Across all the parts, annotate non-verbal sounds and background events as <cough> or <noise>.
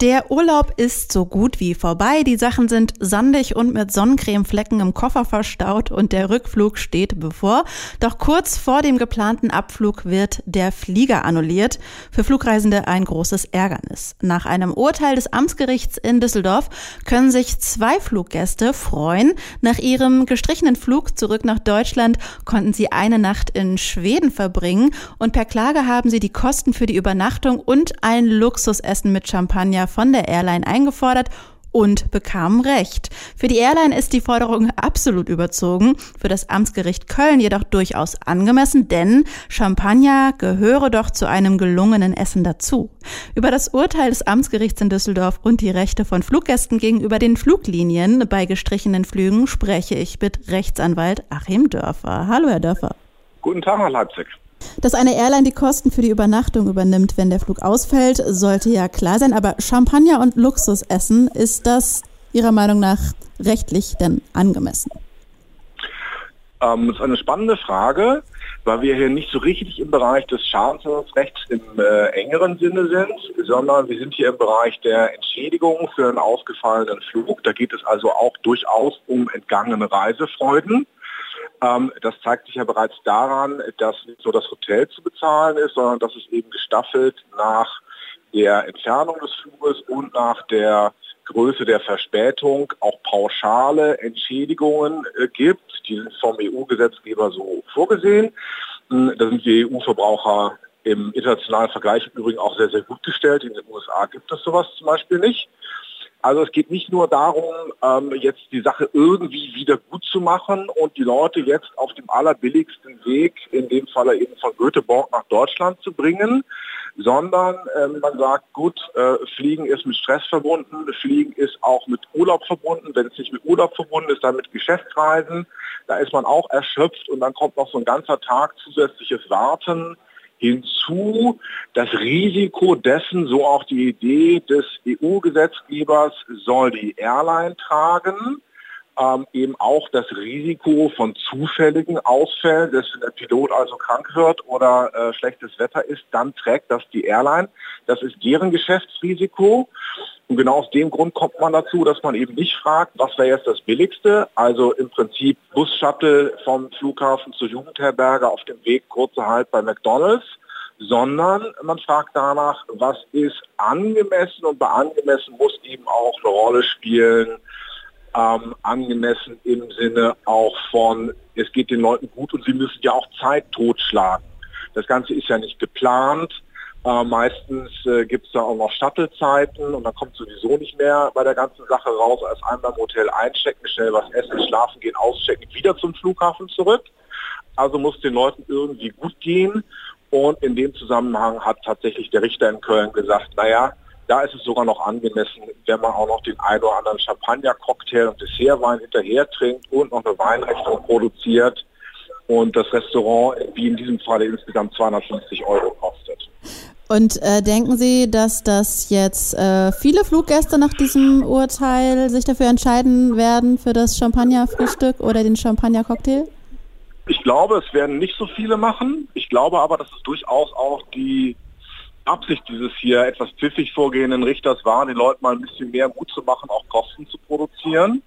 Der Urlaub ist so gut wie vorbei. Die Sachen sind sandig und mit Sonnencremeflecken im Koffer verstaut und der Rückflug steht bevor. Doch kurz vor dem geplanten Abflug wird der Flieger annulliert. Für Flugreisende ein großes Ärgernis. Nach einem Urteil des Amtsgerichts in Düsseldorf können sich zwei Fluggäste freuen. Nach ihrem gestrichenen Flug zurück nach Deutschland konnten sie eine Nacht in Schweden verbringen und per Klage haben sie die Kosten für die Übernachtung und ein Luxusessen mit Champagner von der Airline eingefordert und bekamen Recht. Für die Airline ist die Forderung absolut überzogen, für das Amtsgericht Köln jedoch durchaus angemessen, denn Champagner gehöre doch zu einem gelungenen Essen dazu. Über das Urteil des Amtsgerichts in Düsseldorf und die Rechte von Fluggästen gegenüber den Fluglinien bei gestrichenen Flügen spreche ich mit Rechtsanwalt Achim Dörfer. Hallo, Herr Dörfer. Guten Tag, Herr Leipzig. Dass eine Airline die Kosten für die Übernachtung übernimmt, wenn der Flug ausfällt, sollte ja klar sein. Aber Champagner und Luxusessen, ist das Ihrer Meinung nach rechtlich denn angemessen? Ähm, das ist eine spannende Frage, weil wir hier nicht so richtig im Bereich des Schadensersatzrechts im äh, engeren Sinne sind, sondern wir sind hier im Bereich der Entschädigung für einen ausgefallenen Flug. Da geht es also auch durchaus um entgangene Reisefreuden. Ähm, das zeigt sich ja bereits daran, dass nicht nur das Hotel zu bezahlen ist, sondern dass es eben gestaffelt nach der Entfernung des Fluges und nach der Größe der Verspätung auch pauschale Entschädigungen äh, gibt. Die sind vom EU-Gesetzgeber so vorgesehen. Hm, da sind die EU-Verbraucher im internationalen Vergleich im Übrigen auch sehr, sehr gut gestellt. In den USA gibt es sowas zum Beispiel nicht. Also es geht nicht nur darum, ähm, jetzt die Sache irgendwie wieder gut zu machen und die Leute jetzt auf dem allerbilligsten Weg, in dem Falle eben von Göteborg nach Deutschland zu bringen, sondern ähm, man sagt, gut, äh, Fliegen ist mit Stress verbunden, Fliegen ist auch mit Urlaub verbunden, wenn es nicht mit Urlaub verbunden ist, dann mit Geschäftsreisen, da ist man auch erschöpft und dann kommt noch so ein ganzer Tag zusätzliches Warten Hinzu das Risiko dessen, so auch die Idee des EU-Gesetzgebers, soll die Airline tragen, ähm, eben auch das Risiko von zufälligen Ausfällen, dass der Pilot also krank wird oder äh, schlechtes Wetter ist, dann trägt das die Airline. Das ist deren Geschäftsrisiko. Und genau aus dem Grund kommt man dazu, dass man eben nicht fragt, was wäre jetzt das Billigste. Also im Prinzip Bus-Shuttle vom Flughafen zur Jugendherberge auf dem Weg kurzer Halt bei McDonalds, sondern man fragt danach, was ist angemessen und bei angemessen muss eben auch eine Rolle spielen, ähm, angemessen im Sinne auch von, es geht den Leuten gut und sie müssen ja auch Zeit totschlagen. Das Ganze ist ja nicht geplant. Äh, meistens äh, gibt es da auch noch Shuttle-Zeiten und dann kommt sowieso nicht mehr bei der ganzen Sache raus, als einmal im Hotel einchecken, schnell was essen, schlafen gehen, auschecken, wieder zum Flughafen zurück. Also muss den Leuten irgendwie gut gehen. Und in dem Zusammenhang hat tatsächlich der Richter in Köln gesagt, naja, da ist es sogar noch angemessen, wenn man auch noch den ein oder anderen Champagner-Cocktail und Dessertwein hinterher trinkt und noch eine Weinrechnung produziert und das Restaurant, wie in diesem Falle insgesamt 250 Euro kostet. Und äh, denken Sie, dass das jetzt äh, viele Fluggäste nach diesem Urteil sich dafür entscheiden werden für das Champagnerfrühstück oder den Champagner-Cocktail? Ich glaube, es werden nicht so viele machen. Ich glaube aber, dass es durchaus auch die Absicht dieses hier etwas pfiffig vorgehenden Richters war, den Leuten mal ein bisschen mehr Mut zu machen, auch Kosten zu produzieren.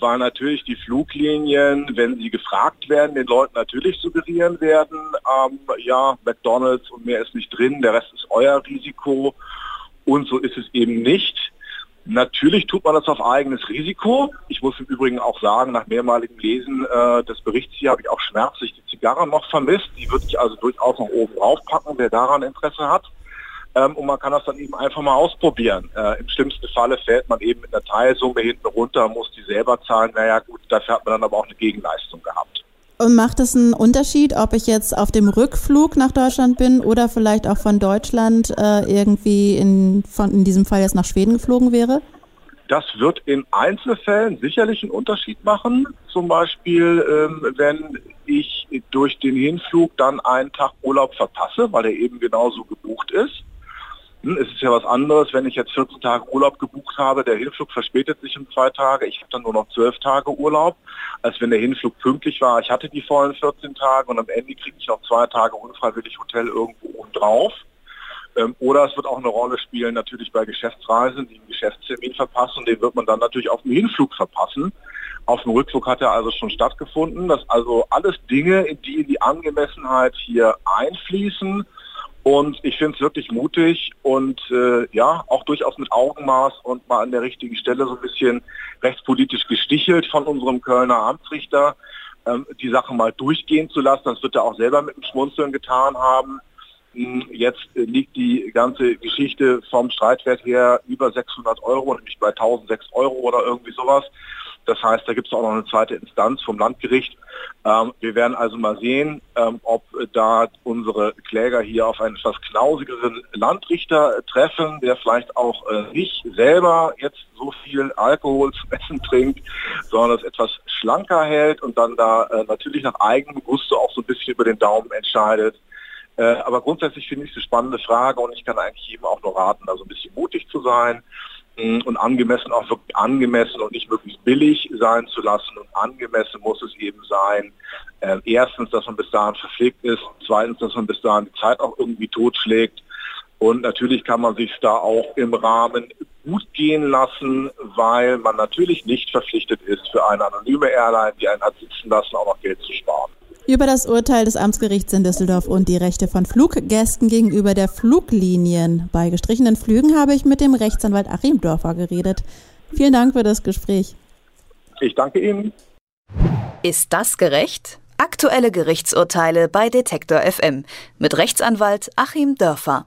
Weil natürlich die Fluglinien, wenn sie gefragt werden, den Leuten natürlich suggerieren werden, ähm, ja, McDonalds und mehr ist nicht drin, der Rest ist euer Risiko. Und so ist es eben nicht. Natürlich tut man das auf eigenes Risiko. Ich muss im Übrigen auch sagen, nach mehrmaligem Lesen äh, des Berichts hier habe ich auch schmerzlich die Zigarre noch vermisst. Die würde ich also durchaus noch oben draufpacken, wer daran Interesse hat. Ähm, und man kann das dann eben einfach mal ausprobieren. Äh, Im schlimmsten Falle fällt man eben mit einer Teilsumme hinten runter, muss die selber zahlen. Naja gut, dafür hat man dann aber auch eine Gegenleistung gehabt. Und macht es einen Unterschied, ob ich jetzt auf dem Rückflug nach Deutschland bin oder vielleicht auch von Deutschland äh, irgendwie in, von, in diesem Fall jetzt nach Schweden geflogen wäre? Das wird in Einzelfällen sicherlich einen Unterschied machen. Zum Beispiel, ähm, wenn ich durch den Hinflug dann einen Tag Urlaub verpasse, weil er eben genauso gebucht ist Hm, es ist ja was anderes, wenn ich jetzt 14 Tage Urlaub gebucht habe, der Hinflug verspätet sich um zwei Tage, ich habe dann nur noch 12 Tage Urlaub, als wenn der Hinflug pünktlich war. Ich hatte die vollen 14 Tage und am Ende kriege ich noch zwei Tage unfreiwillig Hotel irgendwo oben drauf. Ähm, oder es wird auch eine Rolle spielen natürlich bei Geschäftsreisen, die einen Geschäftstermin verpassen, den wird man dann natürlich auf dem Hinflug verpassen. Auf dem Rückflug hat er also schon stattgefunden. Das also alles Dinge, die in die Angemessenheit hier einfließen und ich finde es wirklich mutig und äh, ja, auch durchaus mit Augenmaß und mal an der richtigen Stelle so ein bisschen rechtspolitisch gestichelt von unserem Kölner Amtsrichter, ähm, die Sache mal durchgehen zu lassen. Das wird er auch selber mit dem Schmunzeln getan haben. Hm, jetzt äh, liegt die ganze Geschichte vom Streitwert her über 600 Euro, nämlich bei 1006 Euro oder irgendwie sowas. Das heißt, da gibt es auch noch eine zweite Instanz vom Landgericht. Ähm, wir werden also mal sehen, ähm, ob da unsere Kläger hier auf einen etwas knausigeren Landrichter treffen, der vielleicht auch äh, nicht selber jetzt so viel Alkohol <laughs> zum Essen trinkt, sondern es etwas schlanker hält und dann da äh, natürlich nach eigenem Gusto auch so ein bisschen über den Daumen entscheidet. Äh, aber grundsätzlich finde ich es eine spannende Frage und ich kann eigentlich jedem auch nur raten, da so ein bisschen mutig zu sein und angemessen auch wirklich angemessen und nicht möglichst billig sein zu lassen. Und angemessen muss es eben sein, äh, erstens, dass man bis dahin verpflegt ist, zweitens, dass man bis dahin die Zeit auch irgendwie totschlägt. Und natürlich kann man sich da auch im Rahmen gut gehen lassen, weil man natürlich nicht verpflichtet ist, für eine anonyme Airline, die einen hat sitzen lassen, auch noch Geld zu sparen. Über das Urteil des Amtsgerichts in Düsseldorf und die Rechte von Fluggästen gegenüber der Fluglinien bei gestrichenen Flügen habe ich mit dem Rechtsanwalt Achim Dörfer geredet. Vielen Dank für das Gespräch. Ich danke Ihnen. Ist das gerecht? Aktuelle Gerichtsurteile bei Detektor FM mit Rechtsanwalt Achim Dörfer.